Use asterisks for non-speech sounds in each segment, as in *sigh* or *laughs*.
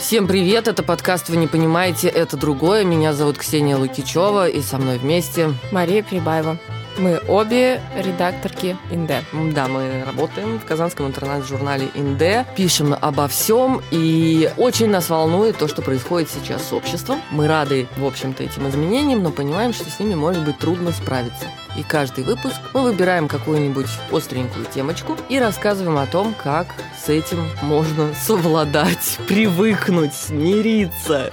Всем привет, это подкаст «Вы не понимаете, это другое». Меня зовут Ксения Лукичева, и со мной вместе Мария Прибаева. Мы обе редакторки Инде. Да, мы работаем в казанском интернет-журнале Инде, пишем обо всем, и очень нас волнует то, что происходит сейчас с обществом. Мы рады, в общем-то, этим изменениям, но понимаем, что с ними может быть трудно справиться. И каждый выпуск мы выбираем какую-нибудь остренькую темочку и рассказываем о том, как с этим можно совладать, *laughs* привыкнуть, смириться.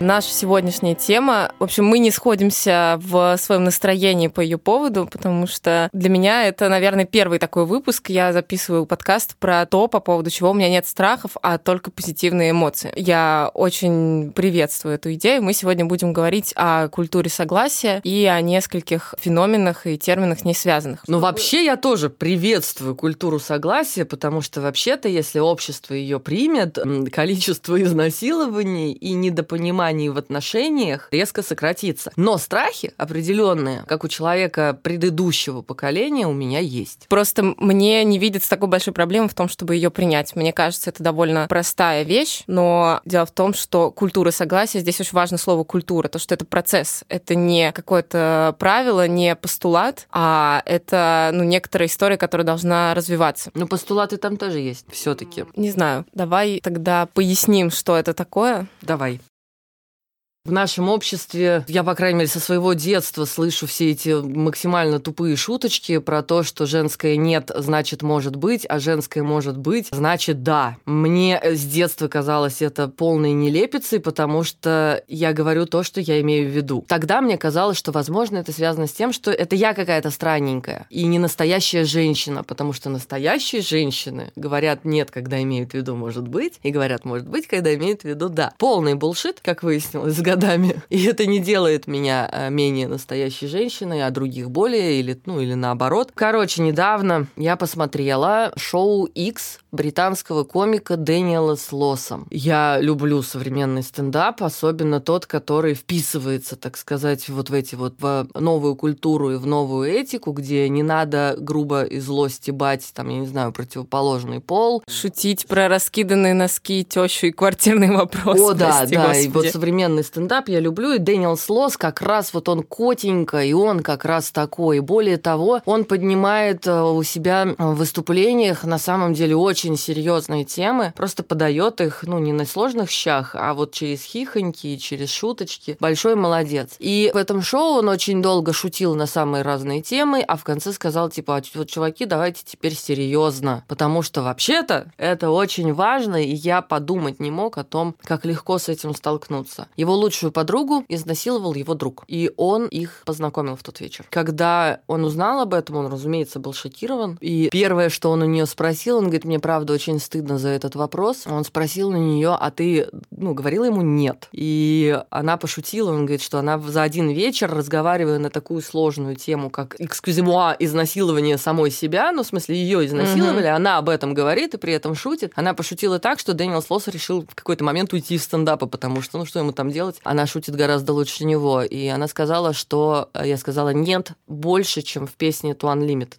Наша сегодняшняя тема, в общем, мы не сходимся в своем настроении по ее поводу, потому что для меня это, наверное, первый такой выпуск. Я записываю подкаст про то, по поводу чего у меня нет страхов, а только позитивные эмоции. Я очень приветствую эту идею. Мы сегодня будем говорить о культуре согласия и о нескольких феноменах и терминах не связанных. Ну, вообще я тоже приветствую культуру согласия, потому что вообще-то, если общество ее примет, количество изнасилований и недопонимания желаний в отношениях резко сократится. Но страхи определенные, как у человека предыдущего поколения, у меня есть. Просто мне не видится такой большой проблемы в том, чтобы ее принять. Мне кажется, это довольно простая вещь, но дело в том, что культура согласия, здесь очень важно слово культура, то, что это процесс, это не какое-то правило, не постулат, а это ну, некоторая история, которая должна развиваться. Но постулаты там тоже есть все-таки. Не знаю. Давай тогда поясним, что это такое. Давай. В нашем обществе, я, по крайней мере, со своего детства слышу все эти максимально тупые шуточки про то, что женское «нет» значит «может быть», а женское «может быть» значит «да». Мне с детства казалось это полной нелепицей, потому что я говорю то, что я имею в виду. Тогда мне казалось, что, возможно, это связано с тем, что это я какая-то странненькая и не настоящая женщина, потому что настоящие женщины говорят «нет», когда имеют в виду «может быть», и говорят «может быть», когда имеют в виду «да». Полный булшит, как выяснилось, годами. И это не делает меня э, менее настоящей женщиной, а других более, или, ну, или наоборот. Короче, недавно я посмотрела шоу X британского комика Дэниела Слоса. Я люблю современный стендап, особенно тот, который вписывается, так сказать, вот в эти вот в новую культуру и в новую этику, где не надо грубо и зло стебать, там, я не знаю, противоположный пол. Шутить про раскиданные носки, тещу и квартирный вопрос. О, да, да, господи. и вот современный стендап я люблю, и Дэниел Слос как раз вот он котенько, и он как раз такой. И более того, он поднимает э, у себя в выступлениях на самом деле очень серьезные темы, просто подает их, ну, не на сложных щах, а вот через хихоньки через шуточки. Большой молодец. И в этом шоу он очень долго шутил на самые разные темы, а в конце сказал, типа, «А вот, чуваки, давайте теперь серьезно, потому что вообще-то это очень важно, и я подумать не мог о том, как легко с этим столкнуться. Его лучшую подругу изнасиловал его друг. И он их познакомил в тот вечер. Когда он узнал об этом, он, разумеется, был шокирован. И первое, что он у нее спросил, он говорит, мне правда очень стыдно за этот вопрос. Он спросил на нее, а ты, ну, говорила ему нет. И она пошутила, он говорит, что она за один вечер, разговаривая на такую сложную тему, как эксклюзимуа изнасилование самой себя, ну, в смысле, ее изнасиловали, mm-hmm. она об этом говорит и при этом шутит. Она пошутила так, что Дэниел Слосс решил в какой-то момент уйти из стендапа, потому что, ну, что ему там делать? Она шутит гораздо лучше него. И она сказала, что э, я сказала нет больше, чем в песне To Unlimited.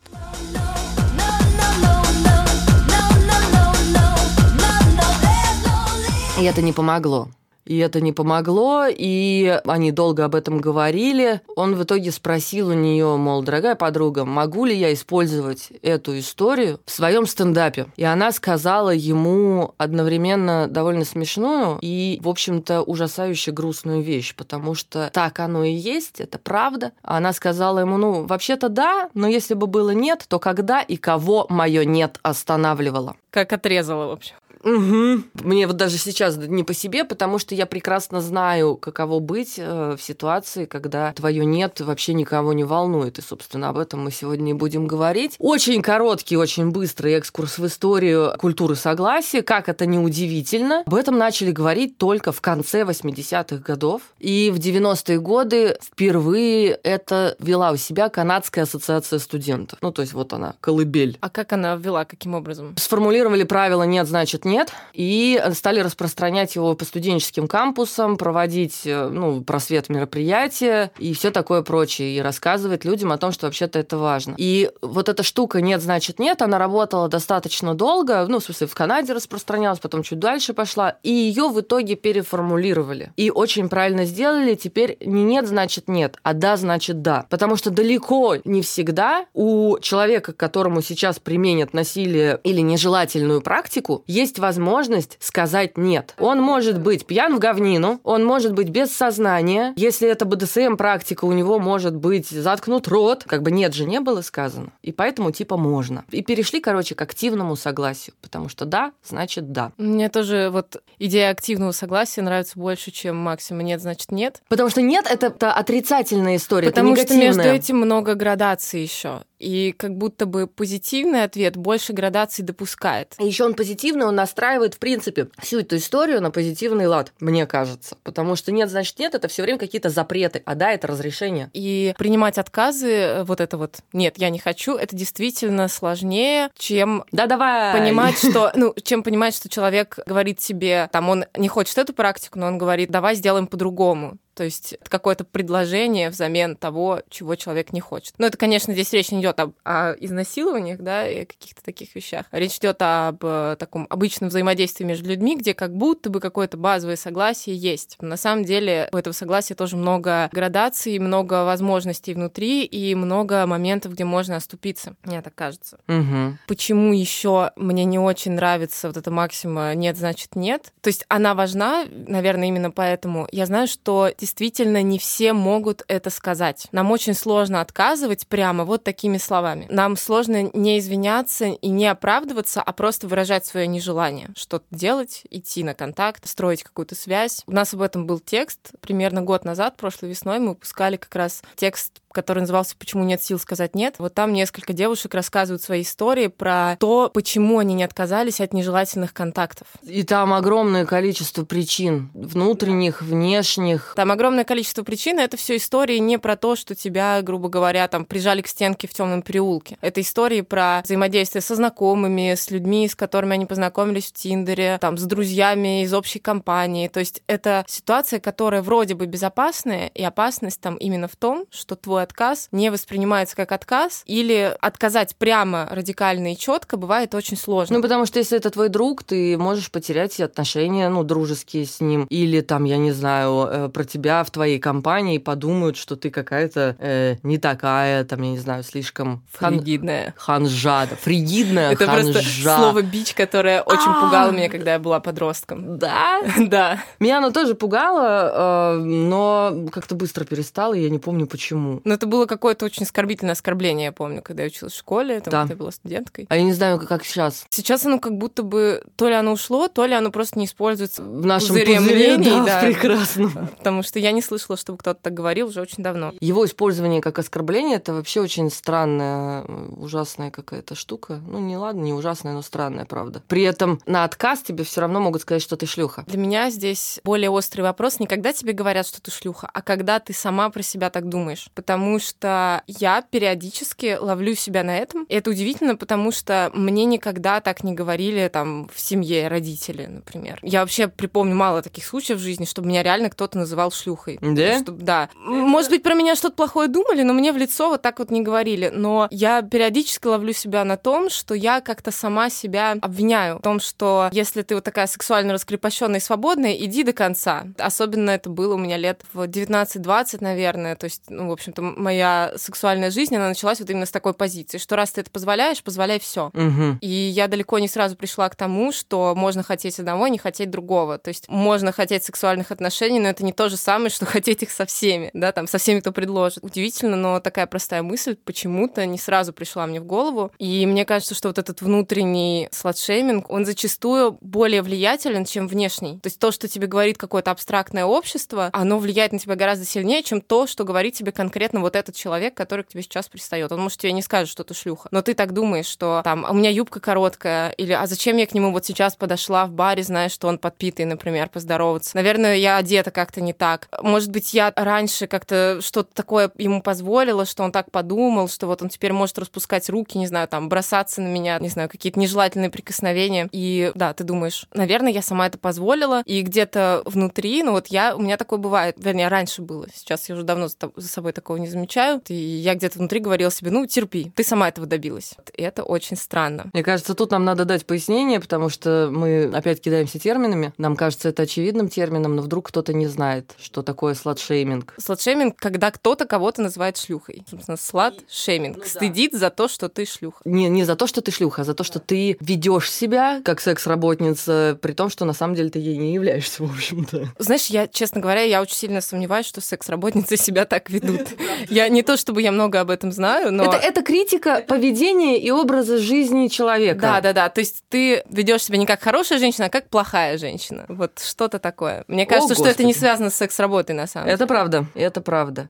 И это не помогло. И это не помогло, и они долго об этом говорили. Он в итоге спросил у нее, мол, дорогая подруга, могу ли я использовать эту историю в своем стендапе? И она сказала ему одновременно довольно смешную и, в общем-то, ужасающе грустную вещь, потому что так оно и есть, это правда. Она сказала ему, ну, вообще-то да, но если бы было нет, то когда и кого мое нет останавливало? Как отрезала, в общем. Угу. Мне вот даже сейчас не по себе, потому что я прекрасно знаю, каково быть э, в ситуации, когда твое нет вообще никого не волнует. И, собственно, об этом мы сегодня и будем говорить. Очень короткий, очень быстрый экскурс в историю культуры согласия. Как это не удивительно. Об этом начали говорить только в конце 80-х годов. И в 90-е годы впервые это вела у себя Канадская ассоциация студентов. Ну, то есть вот она, колыбель. А как она ввела, каким образом? Сформулировали правила «нет, значит, нет, и стали распространять его по студенческим кампусам, проводить э, ну, просвет мероприятия и все такое прочее, и рассказывать людям о том, что вообще-то это важно. И вот эта штука «нет, значит нет», она работала достаточно долго, ну, в смысле, в Канаде распространялась, потом чуть дальше пошла, и ее в итоге переформулировали. И очень правильно сделали, теперь не «нет, значит нет», а «да, значит да». Потому что далеко не всегда у человека, которому сейчас применят насилие или нежелательную практику, есть возможность сказать «нет». Он может быть пьян в говнину, он может быть без сознания. Если это БДСМ-практика, у него может быть заткнут рот. Как бы «нет» же не было сказано. И поэтому типа можно. И перешли, короче, к активному согласию. Потому что «да» значит «да». Мне тоже вот идея активного согласия нравится больше, чем максимум «нет» значит «нет». Потому что «нет» — это отрицательная история, Потому что между этим много градаций еще. И как будто бы позитивный ответ больше градаций допускает. И еще он позитивный, он настраивает, в принципе, всю эту историю на позитивный лад, мне кажется. Потому что нет, значит нет, это все время какие-то запреты, а да, это разрешение. И принимать отказы, э, вот это вот, нет, я не хочу, это действительно сложнее, чем да, давай. понимать, что, ну, чем понимать, что человек говорит себе, там, он не хочет эту практику, но он говорит, давай сделаем по-другому. То есть это какое-то предложение взамен того, чего человек не хочет. Но это, конечно, здесь речь не идет об о изнасилованиях, да, и каких-то таких вещах. Речь идет об э, таком обычном взаимодействии между людьми, где как будто бы какое-то базовое согласие есть. На самом деле у этого согласия тоже много градаций, много возможностей внутри и много моментов, где можно оступиться. Мне так кажется. Угу. Почему еще мне не очень нравится вот эта максима «нет, значит нет»? То есть она важна, наверное, именно поэтому. Я знаю, что действительно не все могут это сказать. Нам очень сложно отказывать прямо вот такими словами. Нам сложно не извиняться и не оправдываться, а просто выражать свое нежелание что-то делать, идти на контакт, строить какую-то связь. У нас об этом был текст примерно год назад, прошлой весной, мы выпускали как раз текст который назывался «Почему нет сил сказать нет». Вот там несколько девушек рассказывают свои истории про то, почему они не отказались от нежелательных контактов. И там огромное количество причин, внутренних, внешних. Там огромное количество причин, это все истории не про то, что тебя, грубо говоря, там прижали к стенке в темном переулке. Это истории про взаимодействие со знакомыми, с людьми, с которыми они познакомились в Тиндере, там, с друзьями из общей компании. То есть это ситуация, которая вроде бы безопасная, и опасность там именно в том, что твой отказ не воспринимается как отказ, или отказать прямо, радикально и четко бывает очень сложно. Ну, потому что если это твой друг, ты можешь потерять отношения, ну, дружеские с ним, или там, я не знаю, э, про тебя в твоей компании подумают, что ты какая-то э, не такая, там, я не знаю, слишком... Фригидная. Ханжа, фригидная Это ханжа. просто слово «бич», которое очень пугало меня, когда я была подростком. Да? *laughs* Да. Меня оно тоже пугало, э, но как-то быстро перестало, я не помню почему. Но это было какое-то очень оскорбительное оскорбление, я помню, когда я училась в школе, там, да. когда я была студенткой. А я не знаю, как сейчас. Сейчас оно как будто бы то ли оно ушло, то ли оно просто не используется в нашем пузыре, пузыре *laughs* мнений, да, да, прекрасно. Потому что я не слышала, чтобы кто-то так говорил уже очень давно. Его использование как оскорбление это вообще очень странная, ужасная какая-то штука. Ну, не ладно, не ужасная, но странная, правда. При этом на отказ тебе все равно могут сказать, что ты шлюха. Для меня здесь более острый вопрос не когда тебе говорят, что ты шлюха, а когда ты сама про себя так думаешь. Потому потому что я периодически ловлю себя на этом. И это удивительно, потому что мне никогда так не говорили там в семье родители, например. Я вообще припомню мало таких случаев в жизни, чтобы меня реально кто-то называл шлюхой. Да? Чтобы, да. Может быть, про меня что-то плохое думали, но мне в лицо вот так вот не говорили. Но я периодически ловлю себя на том, что я как-то сама себя обвиняю в том, что если ты вот такая сексуально раскрепощенная и свободная, иди до конца. Особенно это было у меня лет в 19-20, наверное. То есть, ну, в общем-то, моя сексуальная жизнь, она началась вот именно с такой позиции, что раз ты это позволяешь, позволяй все. Угу. И я далеко не сразу пришла к тому, что можно хотеть одного, не хотеть другого. То есть можно хотеть сексуальных отношений, но это не то же самое, что хотеть их со всеми, да, там, со всеми, кто предложит. Удивительно, но такая простая мысль почему-то не сразу пришла мне в голову. И мне кажется, что вот этот внутренний сладшейминг, он зачастую более влиятелен, чем внешний. То есть то, что тебе говорит какое-то абстрактное общество, оно влияет на тебя гораздо сильнее, чем то, что говорит тебе конкретно вот этот человек, который к тебе сейчас пристает. Он, может, тебе не скажет, что ты шлюха, но ты так думаешь, что там, а у меня юбка короткая, или а зачем я к нему вот сейчас подошла в баре, зная, что он подпитый, например, поздороваться. Наверное, я одета как-то не так, так. Может быть, я раньше как-то что-то такое ему позволила, что он так подумал, что вот он теперь может распускать руки, не знаю, там, бросаться на меня, не знаю, какие-то нежелательные прикосновения. И да, ты думаешь, наверное, я сама это позволила, и где-то внутри, ну вот я, у меня такое бывает, вернее, раньше было, сейчас я уже давно за собой такого не замечаю, и я где-то внутри говорила себе, ну, терпи, ты сама этого добилась. И это очень странно. Мне кажется, тут нам надо дать пояснение, потому что мы опять кидаемся терминами. Нам кажется это очевидным термином, но вдруг кто-то не знает, что такое сладшейминг. Сладшейминг, когда кто-то кого-то называет шлюхой. Собственно, слад-шейминг. Ну, Стыдит да. за то, что ты шлюха. Не, не за то, что ты шлюха, а за то, что ты ведешь себя как секс-работница, при том, что на самом деле ты ей не являешься, *laughs* в общем-то. Знаешь, я, честно говоря, я очень сильно сомневаюсь, что секс-работницы себя так ведут. *laughs* Я не то, чтобы я много об этом знаю, но... Это, это критика поведения и образа жизни человека. Да, да, да. То есть ты ведешь себя не как хорошая женщина, а как плохая женщина. Вот что-то такое. Мне кажется, О, что это не связано с секс-работой на самом деле. Это правда, это правда.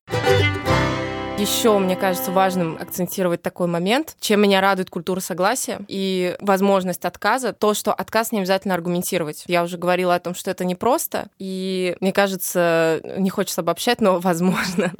Еще, мне кажется, важным акцентировать такой момент, чем меня радует культура согласия и возможность отказа, то, что отказ не обязательно аргументировать. Я уже говорила о том, что это непросто, и мне кажется, не хочется обобщать, но, *laughs* возможно,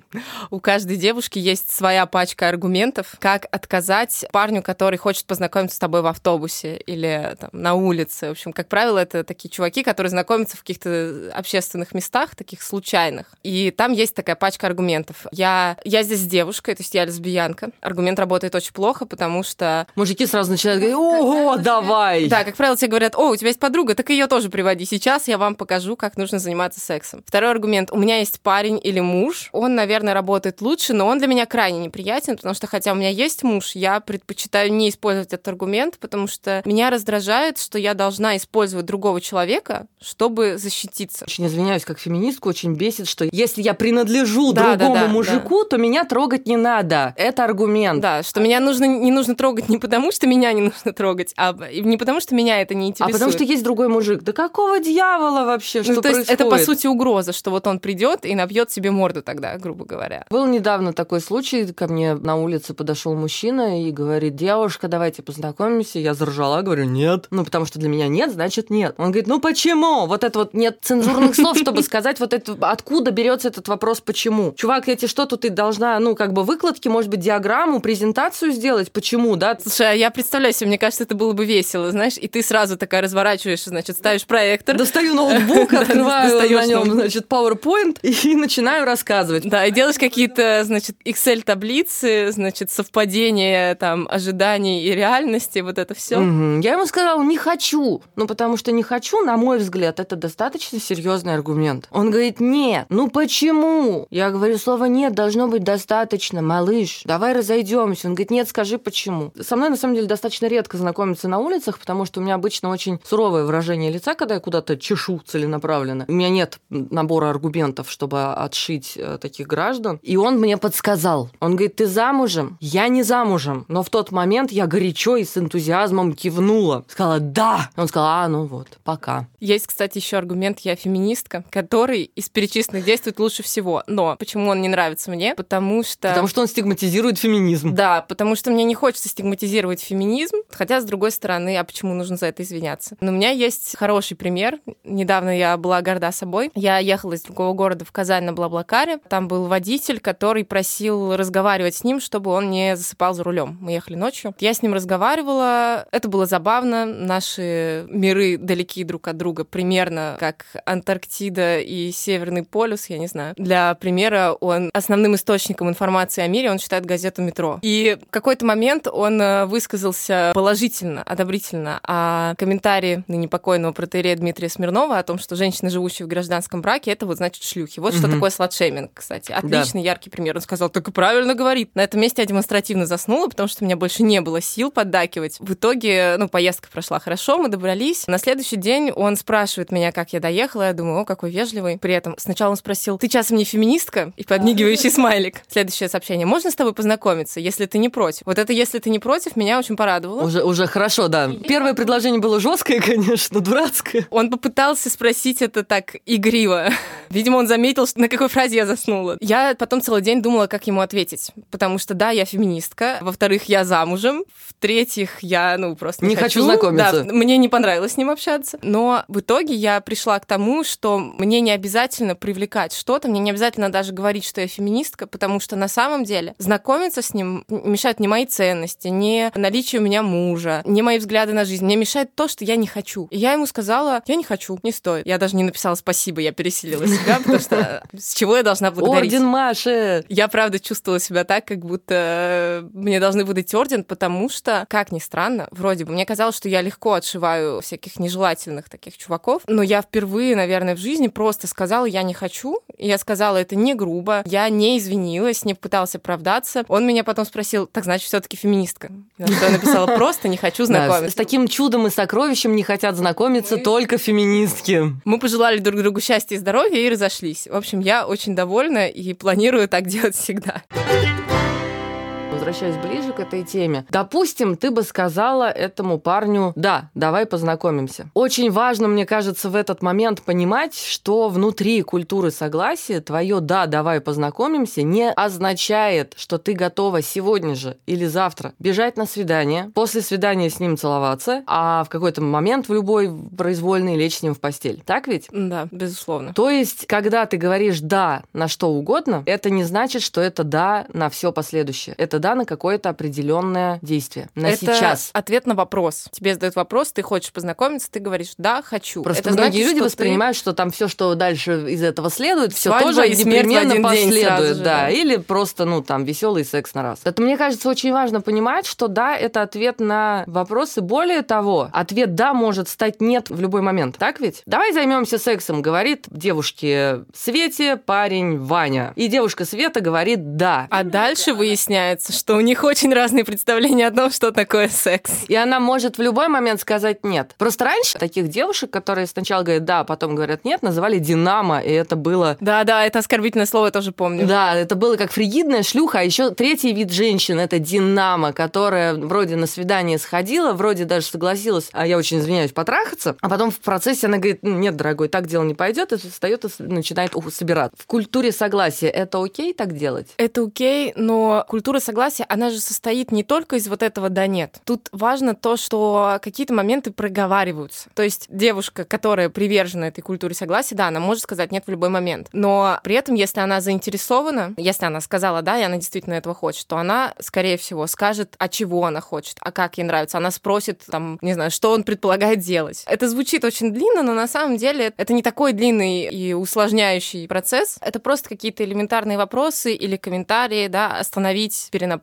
у каждой девушки есть своя пачка аргументов, как отказать парню, который хочет познакомиться с тобой в автобусе или там, на улице. В общем, как правило, это такие чуваки, которые знакомятся в каких-то общественных местах, таких случайных. И там есть такая пачка аргументов. Я, я здесь девушкой, то есть я лесбиянка. Аргумент работает очень плохо, потому что... Мужики сразу начинают говорить, ого, давай! Да, как правило, тебе говорят, о, у тебя есть подруга, так ее тоже приводи. Сейчас я вам покажу, как нужно заниматься сексом. Второй аргумент. У меня есть парень или муж. Он, наверное, работает лучше, но он для меня крайне неприятен, потому что хотя у меня есть муж, я предпочитаю не использовать этот аргумент, потому что меня раздражает, что я должна использовать другого человека, чтобы защититься. Очень извиняюсь, как феминистку, очень бесит, что если я принадлежу да, другому да, да, мужику, да. то меня трогает трогать не надо. Это аргумент. Да, что меня нужно, не нужно трогать не потому, что меня не нужно трогать, а не потому, что меня это не интересует. А потому что есть другой мужик. Да какого дьявола вообще? Ну, что то происходит? есть это, по сути, угроза, что вот он придет и набьет себе морду тогда, грубо говоря. Был недавно такой случай, ко мне на улице подошел мужчина и говорит, девушка, давайте познакомимся. Я заржала, говорю, нет. Ну, потому что для меня нет, значит нет. Он говорит, ну почему? Вот это вот нет цензурных слов, чтобы сказать вот это, откуда берется этот вопрос, почему. Чувак, эти что тут ты должна, ну, ну, как бы выкладки, может быть, диаграмму, презентацию сделать. Почему, да? Слушай, а я представляю себе, мне кажется, это было бы весело, знаешь, и ты сразу такая разворачиваешь, значит, ставишь проектор. Достаю *laughs* ноутбук, открываю на нем, значит, PowerPoint и *laughs* начинаю рассказывать. Да, и делаешь какие-то, значит, Excel-таблицы, значит, совпадения там ожиданий и реальности, вот это все. Я ему сказала, не хочу. Ну, потому что не хочу, на мой взгляд, это достаточно серьезный аргумент. Он говорит, нет. Ну, почему? Я говорю, слово нет должно быть достаточно, малыш, давай разойдемся. Он говорит, нет, скажи почему. Со мной, на самом деле, достаточно редко знакомиться на улицах, потому что у меня обычно очень суровое выражение лица, когда я куда-то чешу целенаправленно. У меня нет набора аргументов, чтобы отшить э, таких граждан. И он мне подсказал. Он говорит, ты замужем? Я не замужем. Но в тот момент я горячо и с энтузиазмом кивнула. Сказала, да. Он сказал, а, ну вот, пока. Есть, кстати, еще аргумент, я феминистка, который из перечисленных действует лучше всего. Но почему он не нравится мне? потому что... Потому что он стигматизирует феминизм. Да, потому что мне не хочется стигматизировать феминизм, хотя, с другой стороны, а почему нужно за это извиняться? Но у меня есть хороший пример. Недавно я была горда собой. Я ехала из другого города в Казань на Блаблакаре. Там был водитель, который просил разговаривать с ним, чтобы он не засыпал за рулем. Мы ехали ночью. Я с ним разговаривала. Это было забавно. Наши миры далеки друг от друга, примерно как Антарктида и Северный полюс, я не знаю. Для примера, он основным источником информации о мире он считает газету «Метро». И в какой-то момент он э, высказался положительно, одобрительно о комментарии ныне покойного протерея Дмитрия Смирнова о том, что женщины, живущие в гражданском браке, это вот значит шлюхи. Вот угу. что такое сладшейминг, кстати. Отличный, да. яркий пример. Он сказал, так и правильно говорит. На этом месте я демонстративно заснула, потому что у меня больше не было сил поддакивать. В итоге, ну, поездка прошла хорошо, мы добрались. На следующий день он спрашивает меня, как я доехала. Я думаю, о, какой вежливый. При этом сначала он спросил, ты часом не феминистка? И подмигивающий *laughs* смайлик. Следующее сообщение. Можно с тобой познакомиться, если ты не против? Вот это «если ты не против» меня очень порадовало. Уже, уже хорошо, да. Первое предложение было жесткое, *laughs* конечно, дурацкое. Он попытался спросить это так игриво. Видимо, он заметил, на какой фразе я заснула. Я потом целый день думала, как ему ответить. Потому что, да, я феминистка. Во-вторых, я замужем. В-третьих, я, ну, просто не, не хочу. хочу знакомиться. Да, мне не понравилось с ним общаться. Но в итоге я пришла к тому, что мне не обязательно привлекать что-то, мне не обязательно даже говорить, что я феминистка, потому что на самом деле знакомиться с ним мешают не мои ценности, не наличие у меня мужа, не мои взгляды на жизнь. Мне мешает то, что я не хочу. И я ему сказала, я не хочу, не стоит. Я даже не написала спасибо, я пересилила себя, потому что с чего я должна благодарить? Орден Маши! Я, правда, чувствовала себя так, как будто мне должны выдать орден, потому что, как ни странно, вроде бы, мне казалось, что я легко отшиваю всяких нежелательных таких чуваков, но я впервые, наверное, в жизни просто сказала, я не хочу, я сказала это не грубо, я не извинилась, не пыталась оправдаться. Он меня потом спросил, так значит, все таки феминистка. Я написала, просто не хочу знакомиться. Да, с таким чудом и сокровищем не хотят знакомиться Мы... только феминистки. Мы пожелали друг другу счастья и здоровья и разошлись. В общем, я очень довольна и планирую так делать всегда возвращаясь ближе к этой теме, допустим, ты бы сказала этому парню, да, давай познакомимся. Очень важно, мне кажется, в этот момент понимать, что внутри культуры согласия твое «да, давай познакомимся» не означает, что ты готова сегодня же или завтра бежать на свидание, после свидания с ним целоваться, а в какой-то момент в любой произвольный лечь с ним в постель. Так ведь? Да, безусловно. То есть, когда ты говоришь «да» на что угодно, это не значит, что это «да» на все последующее. Это «да» на какое-то определенное действие. На это сейчас. ответ на вопрос. Тебе задают вопрос, ты хочешь познакомиться, ты говоришь «да, хочу». Просто это многие значит, люди что воспринимают, ты... что там все, что дальше из этого следует, все Свадьба тоже и непременно последует. да. Или просто, ну, там, веселый секс на раз. Это, мне кажется, очень важно понимать, что да, это ответ на вопросы. Более того, ответ да может стать нет в любой момент. Так ведь? Давай займемся сексом, говорит девушке Свете парень Ваня. И девушка Света говорит да. А дальше выясняется, что у них очень разные представления о том, что такое секс. И она может в любой момент сказать нет. Просто раньше таких девушек, которые сначала говорят да, а потом говорят нет, называли динамо, и это было... Да-да, это оскорбительное слово, я тоже помню. Да, это было как фригидная шлюха, а еще третий вид женщин — это динамо, которая вроде на свидание сходила, вроде даже согласилась, а я очень извиняюсь, потрахаться, а потом в процессе она говорит, нет, дорогой, так дело не пойдет, и встает и начинает собираться. В культуре согласия это окей так делать? Это окей, но культура согласия, она же состоит не только из вот этого «да нет». Тут важно то, что какие-то моменты проговариваются. То есть девушка, которая привержена этой культуре согласия, да, она может сказать «нет» в любой момент. Но при этом, если она заинтересована, если она сказала «да», и она действительно этого хочет, то она, скорее всего, скажет, а чего она хочет, а как ей нравится. Она спросит, там, не знаю, что он предполагает делать. Это звучит очень длинно, но на самом деле это не такой длинный и усложняющий процесс. Это просто какие-то элементарные вопросы или комментарии, да, остановить, перенаправить.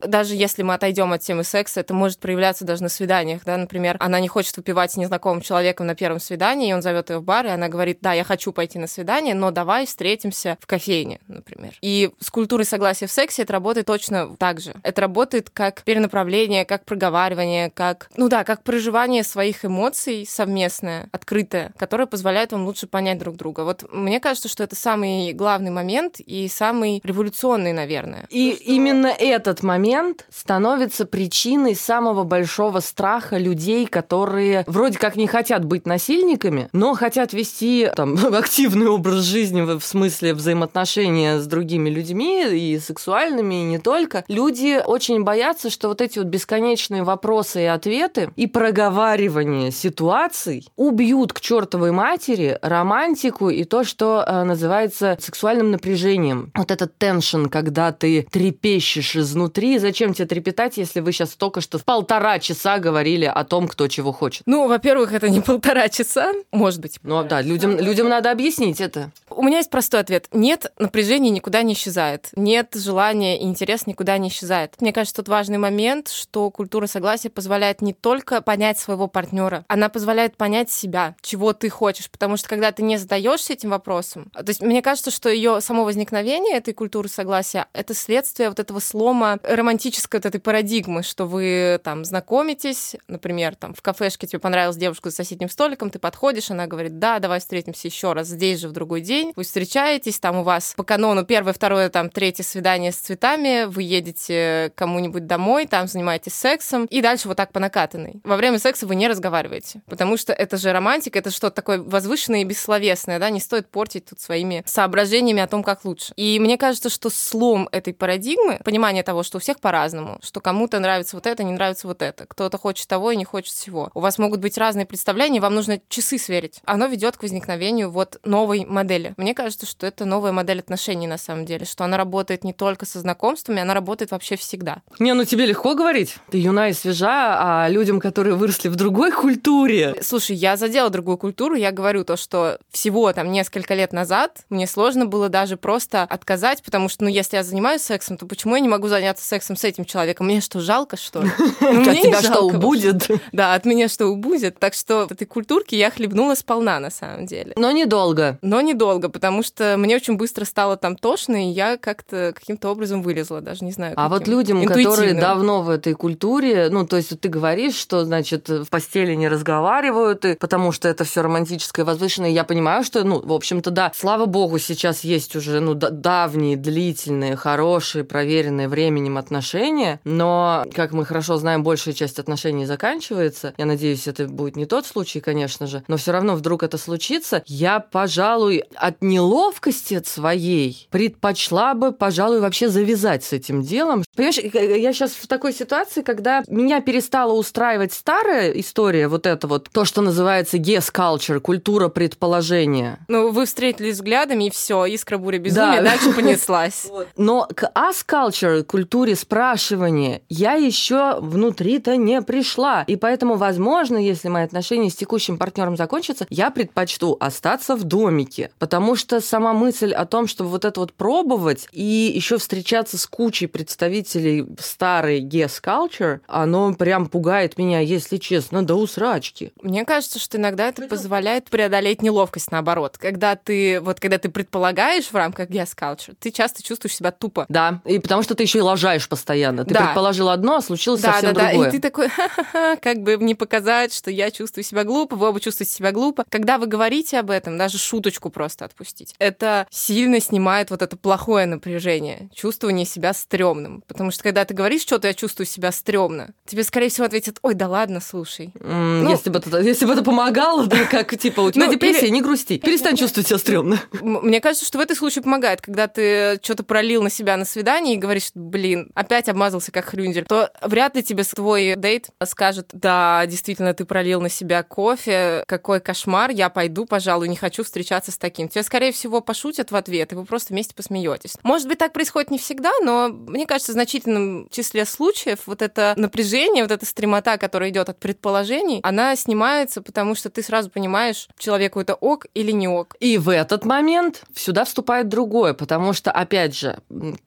Даже если мы отойдем от темы секса, это может проявляться даже на свиданиях, да, например, она не хочет выпивать с незнакомым человеком на первом свидании, и он зовет ее в бар, и она говорит, да, я хочу пойти на свидание, но давай встретимся в кофейне, например. И с культурой согласия в сексе это работает точно так же. Это работает как перенаправление, как проговаривание, как, ну да, как проживание своих эмоций совместное, открытое, которое позволяет вам лучше понять друг друга. Вот мне кажется, что это самый главный момент и самый революционный, наверное. И что... именно этот момент становится причиной самого большого страха людей, которые вроде как не хотят быть насильниками, но хотят вести там *laughs* активный образ жизни в смысле взаимоотношения с другими людьми и сексуальными, и не только. Люди очень боятся, что вот эти вот бесконечные вопросы и ответы и проговаривание ситуаций убьют к чертовой матери романтику и то, что э, называется сексуальным напряжением. Вот этот теншн, когда ты трепещешь изнутри, зачем тебе трепетать, если вы сейчас только что полтора часа говорили о том, кто чего хочет? Ну, во-первых, это не полтора часа, может быть. Ну, да, людям, людям надо объяснить это. У меня есть простой ответ. Нет, напряжение никуда не исчезает. Нет, желания и интерес никуда не исчезает. Мне кажется, тут важный момент, что культура согласия позволяет не только понять своего партнера, она позволяет понять себя, чего ты хочешь. Потому что когда ты не задаешься этим вопросом, то есть мне кажется, что ее само возникновение этой культуры согласия это следствие вот этого слома романтической вот этой парадигмы, что вы там знакомитесь, например, там в кафешке тебе понравилась девушка за соседним столиком, ты подходишь, она говорит, да, давай встретимся еще раз здесь же в другой день, день, вы встречаетесь, там у вас по канону первое, второе, там третье свидание с цветами, вы едете кому-нибудь домой, там занимаетесь сексом, и дальше вот так по накатанной. Во время секса вы не разговариваете, потому что это же романтика, это что-то такое возвышенное и бессловесное, да, не стоит портить тут своими соображениями о том, как лучше. И мне кажется, что слом этой парадигмы, понимание того, что у всех по-разному, что кому-то нравится вот это, не нравится вот это, кто-то хочет того и не хочет всего. У вас могут быть разные представления, вам нужно часы сверить. Оно ведет к возникновению вот новой модели. Мне кажется, что это новая модель отношений на самом деле, что она работает не только со знакомствами, она работает вообще всегда. Не, ну тебе легко говорить. Ты юна и свежа, а людям, которые выросли в другой культуре... Слушай, я задела другую культуру, я говорю то, что всего там несколько лет назад мне сложно было даже просто отказать, потому что, ну, если я занимаюсь сексом, то почему я не могу заняться сексом с этим человеком? Мне что, жалко, что ли? *laughs* Ну, от тебя что, убудет? Да, от меня что, убудет? Так что в этой культурке я хлебнула сполна, на самом деле. Но недолго. Но недолго, потому что мне очень быстро стало там тошно, и я как-то каким-то образом вылезла, даже не знаю. А вот людям, которые давно в этой культуре, ну, то есть ты говоришь, что, значит, в постели не разговаривают, и потому что это все романтическое, возвышенное, я понимаю, что, ну, в общем-то, да, слава богу, сейчас есть уже, ну, давние, длительные, хорошие, проверенные временем отношения, но, как мы хорошо знаем, большая часть отношений заканчивается. Я надеюсь, это будет не тот случай, конечно же, но все равно вдруг это случится, я, пожалуй, от неловкости от своей предпочла бы, пожалуй, вообще завязать с этим делом. Понимаешь, я сейчас в такой ситуации, когда меня перестала устраивать старая история, вот это вот, то, что называется guess culture, культура предположения. Ну, вы встретились взглядами, и все, искра буря безумия да. дальше *laughs* понеслась. Но к us culture, культуре спрашивания, я еще внутри-то не пришла. И поэтому, возможно, если мои отношения с текущим партнером закончатся, я предпочту остаться в домике. Потому что сама мысль о том, чтобы вот это вот пробовать и еще встречаться с кучей представителей старой guess culture, оно прям пугает меня, если честно, до усрачки. Мне кажется, что иногда это позволяет преодолеть неловкость наоборот. Когда ты, вот когда ты предполагаешь в рамках guess culture, ты часто чувствуешь себя тупо. Да, и потому что ты еще и лажаешь постоянно. Ты да. предположил одно, а случилось да, совсем да, другое. Да, и ты такой, ха-ха-ха, как бы не показать, что я чувствую себя глупо, вы оба чувствуете себя глупо. Когда вы говорите об этом, даже шуточку просто отпустить, это сильно снимает вот это плохое напряжение, чувствование себя стрёмным. Потому что когда ты говоришь что-то, я чувствую себя стрёмно, тебе, скорее всего, ответят, ой, да ладно, слушай. Mm, ну, если, бы это, если бы это помогало, да, как, типа, у тебя ну, депрессия, или... не грусти, перестань чувствовать себя стрёмно. Мне кажется, что в этом случае помогает, когда ты что-то пролил на себя на свидании и говоришь, блин, опять обмазался как хрюндель, то вряд ли тебе твой дейт скажет, да, действительно, ты пролил на себя кофе, какой кошмар, я пойду, пожалуй, не хочу встречаться с таким. Тебе, скорее всего, пошутят в ответ, и вы просто вместе посмеетесь. Может быть, так происходит не всегда, но мне кажется, в значительном числе случаев вот это напряжение, вот эта стремота, которая идет от предположений, она снимается, потому что ты сразу понимаешь, человеку это ок или не ок. И в этот момент сюда вступает другое, потому что, опять же,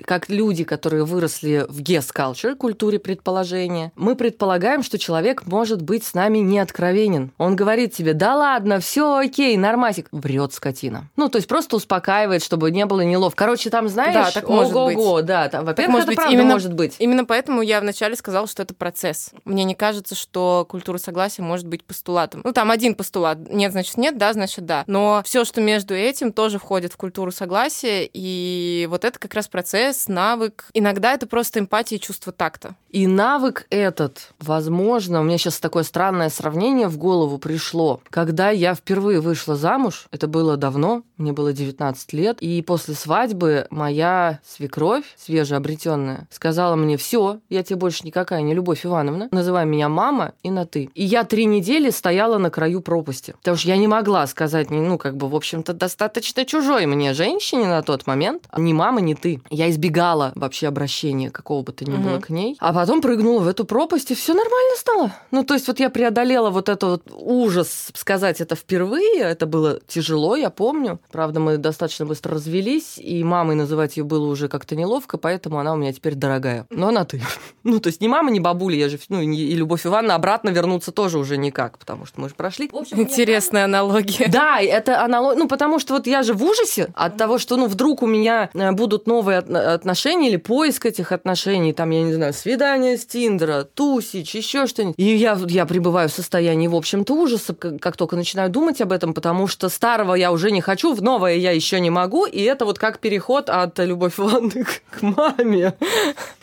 как люди, которые выросли в guess culture, культуре предположения, мы предполагаем, что человек может быть с нами не откровенен. Он говорит тебе, да ладно, все окей, нормасик. Врет скотина. Ну, то есть просто успокаивает, чтобы не было неловко. Короче, там, знаешь, да, так может ого-го, быть. да, там, во-первых, может быть, правда именно, может быть. Именно поэтому я вначале сказала, что это процесс. Мне не кажется, что культура согласия может быть постулатом. Ну, там один постулат. Нет, значит нет, да, значит да. Но все, что между этим, тоже входит в культуру согласия, и вот это как раз процесс, навык. Иногда это просто эмпатия и чувство такта. И навык этот, возможно, у меня сейчас такое странное сравнение в голову пришло. Когда я впервые вышла замуж, это было давно, мне было 19 лет, и после свадьбы моя свекровь, свежеобретенная, сказала мне, все, я тебе больше никакая не Любовь Ивановна, называй меня мама и на ты. И я три недели стояла на краю пропасти, потому что я не могла сказать, ну, как бы, в общем-то, достаточно чужой мне женщине на тот момент, ни мама, ни ты. Я избегала вообще обращения какого бы то ни было угу. к ней, а потом прыгнула в эту пропасть, и все нормально стало. Ну, то есть вот я преодолела вот этот вот ужас сказать это впервые, это было тяжело, я помню. Правда, мы достаточно быстро развелись, и мамой называть ее было уже как-то неловко, поэтому она у меня теперь дорогая. Но она ты. *laughs* Ну, то есть ни мама, ни бабуля, я же, ну, и Любовь Ивановна обратно вернуться тоже уже никак, потому что мы же прошли. общем, Интересная аналогия. Да, это аналогия, ну, потому что вот я же в ужасе от того, что, ну, вдруг у меня э, будут новые отношения или поиск этих отношений, там, я не знаю, свидание с Тиндера, тусич, еще что-нибудь. И я, я пребываю в состоянии, в общем-то, ужаса, как, как только начинаю думать об этом, потому что старого я уже не хочу новое я еще не могу, и это вот как переход от Любовь Ивановны *laughs* к маме.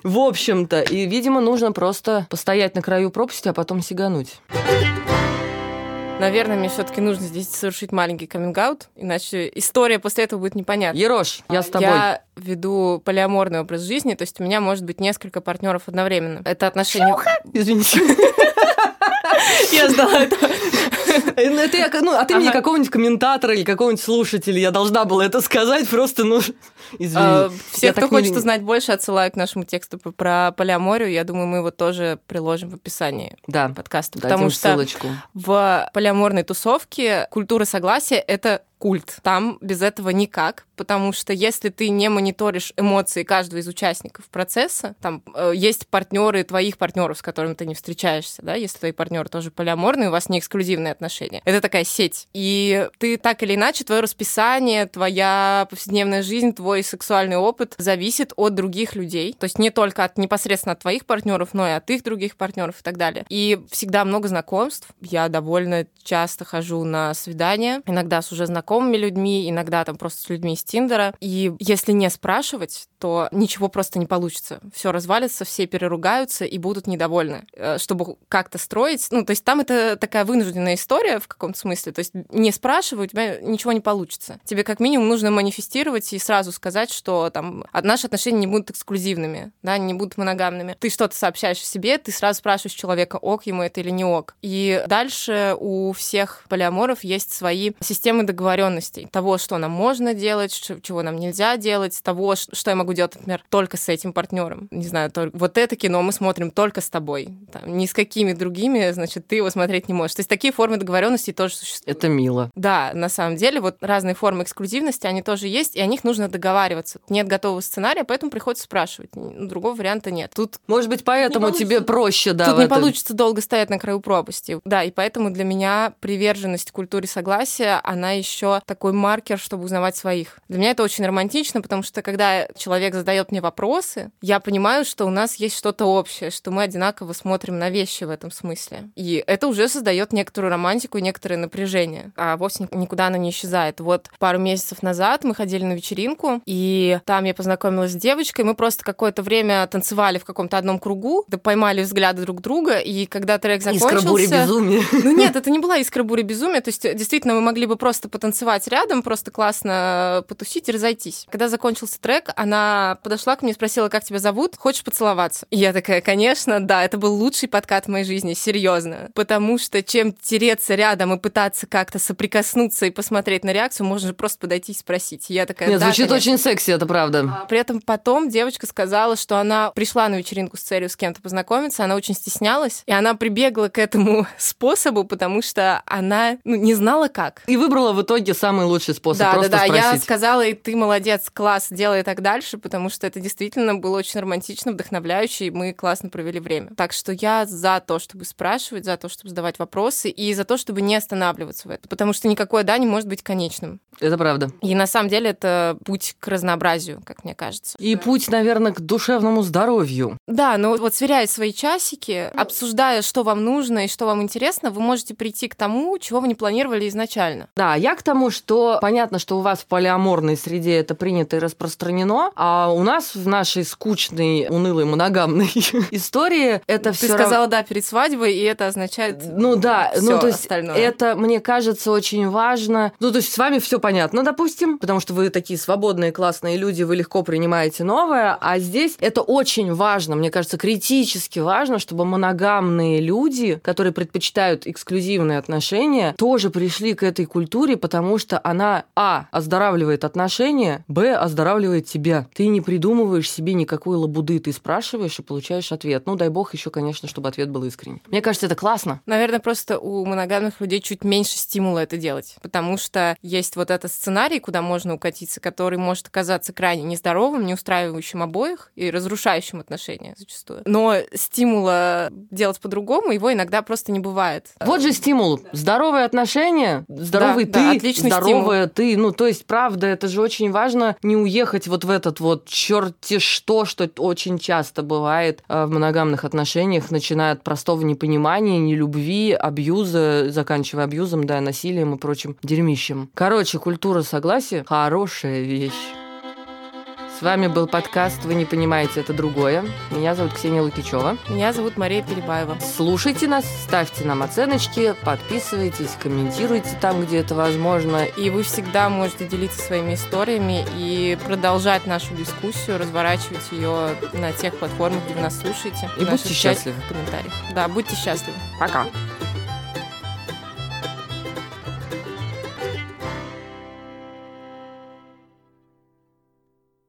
В общем-то, и, видимо, нужно просто постоять на краю пропасти, а потом сигануть. Наверное, мне все-таки нужно здесь совершить маленький каминг-аут, иначе история после этого будет непонятна. Ерош, я с тобой. Я веду полиаморный образ жизни, то есть у меня может быть несколько партнеров одновременно. Это отношение... Извините. *laughs* Я ждала этого. Ну, это я, ну, от имени ага. какого-нибудь комментатора или какого-нибудь слушателя я должна была это сказать, просто, ну, извини. А, все, кто хочет не... узнать больше, отсылаю к нашему тексту про полиаморию. Я думаю, мы его тоже приложим в описании да. подкаста. Потому что ссылочку. в полиаморной тусовке культура согласия — это культ. Там без этого никак, потому что если ты не мониторишь эмоции каждого из участников процесса, там э, есть партнеры твоих партнеров, с которыми ты не встречаешься, да, если твои партнеры тоже полиаморные, у вас не эксклюзивные отношения. Это такая сеть. И ты так или иначе, твое расписание, твоя повседневная жизнь, твой сексуальный опыт зависит от других людей. То есть не только от непосредственно от твоих партнеров, но и от их других партнеров и так далее. И всегда много знакомств. Я довольно часто хожу на свидания, иногда с уже знакомыми знакомыми людьми, иногда там просто с людьми из Тиндера. И если не спрашивать, то ничего просто не получится. Все развалится, все переругаются и будут недовольны. Э, чтобы как-то строить, ну, то есть там это такая вынужденная история в каком-то смысле. То есть не спрашивая, у тебя ничего не получится. Тебе как минимум нужно манифестировать и сразу сказать, что там наши отношения не будут эксклюзивными, да, не будут моногамными. Ты что-то сообщаешь о себе, ты сразу спрашиваешь человека, ок ему это или не ок. И дальше у всех полиаморов есть свои системы договоренности договоренностей, того, что нам можно делать, чего нам нельзя делать, того, что я могу делать, например, только с этим партнером. Не знаю, только, вот это кино мы смотрим только с тобой. Там, ни с какими другими, значит, ты его смотреть не можешь. То есть такие формы договоренности тоже существуют. Это мило. Да, на самом деле, вот разные формы эксклюзивности, они тоже есть, и о них нужно договариваться. Нет готового сценария, поэтому приходится спрашивать. Другого варианта нет. Тут Может быть, поэтому тебе проще, да. Тут не этом. получится долго стоять на краю пропасти. Да, и поэтому для меня приверженность культуре согласия, она еще такой маркер, чтобы узнавать своих. Для меня это очень романтично, потому что когда человек задает мне вопросы, я понимаю, что у нас есть что-то общее, что мы одинаково смотрим на вещи в этом смысле. И это уже создает некоторую романтику и некоторое напряжение, а вовсе никуда оно не исчезает. Вот пару месяцев назад мы ходили на вечеринку, и там я познакомилась с девочкой, мы просто какое-то время танцевали в каком-то одном кругу, да поймали взгляды друг друга, и когда трек закончился... Искра бури безумия. Ну нет, это не была искра бури безумия, то есть действительно мы могли бы просто потанцевать танцевать рядом, просто классно потусить и разойтись. Когда закончился трек, она подошла ко мне и спросила, как тебя зовут, хочешь поцеловаться? И я такая, конечно, да, это был лучший подкат в моей жизни, серьезно. Потому что чем тереться рядом и пытаться как-то соприкоснуться и посмотреть на реакцию, можно же просто подойти и спросить. И я такая, Нет, да, звучит конечно. очень секси, это правда. А, при этом потом девочка сказала, что она пришла на вечеринку с целью с кем-то познакомиться, она очень стеснялась, и она прибегла к этому *laughs* способу, потому что она ну, не знала как. И выбрала в итоге итоге самый лучший способ да, просто да, да. спросить. Я сказала, и ты молодец, класс, делай так дальше, потому что это действительно было очень романтично, вдохновляюще, и мы классно провели время. Так что я за то, чтобы спрашивать, за то, чтобы задавать вопросы, и за то, чтобы не останавливаться в этом. Потому что никакое «да» не может быть конечным. Это правда. И на самом деле это путь к разнообразию, как мне кажется. И да. путь, наверное, к душевному здоровью. Да, но вот сверяя свои часики, обсуждая, что вам нужно и что вам интересно, вы можете прийти к тому, чего вы не планировали изначально. Да, я к тому, тому, что понятно, что у вас в полиаморной среде это принято и распространено, а у нас в нашей скучной, унылой, моногамной *laughs* истории это все. Ты сказала да перед свадьбой, и это означает. Ну да, ну то есть остальное. это мне кажется очень важно. Ну то есть с вами все понятно, допустим, потому что вы такие свободные, классные люди, вы легко принимаете новое, а здесь это очень важно, мне кажется, критически важно, чтобы моногамные люди, которые предпочитают эксклюзивные отношения, тоже пришли к этой культуре, потому потому что она, а, оздоравливает отношения, б, оздоравливает тебя. Ты не придумываешь себе никакой лабуды, ты спрашиваешь и получаешь ответ. Ну, дай бог еще, конечно, чтобы ответ был искренний. Мне кажется, это классно. Наверное, просто у моногамных людей чуть меньше стимула это делать, потому что есть вот этот сценарий, куда можно укатиться, который может оказаться крайне нездоровым, не устраивающим обоих и разрушающим отношения зачастую. Но стимула делать по-другому его иногда просто не бывает. Вот же стимул. Здоровые отношения, здоровый да, ты, да, Личный здоровая стимул. ты. Ну, то есть, правда, это же очень важно не уехать вот в этот вот черти что, что очень часто бывает э, в моногамных отношениях, начиная от простого непонимания, нелюбви, абьюза, заканчивая абьюзом, да, насилием и прочим дерьмищем. Короче, культура согласия – хорошая вещь. С вами был подкаст «Вы не понимаете, это другое». Меня зовут Ксения Лукичева. Меня зовут Мария Перебаева. Слушайте нас, ставьте нам оценочки, подписывайтесь, комментируйте там, где это возможно. И вы всегда можете делиться своими историями и продолжать нашу дискуссию, разворачивать ее на тех платформах, где вы нас слушаете. И будьте счастливы. В комментариях. Да, будьте счастливы. Пока.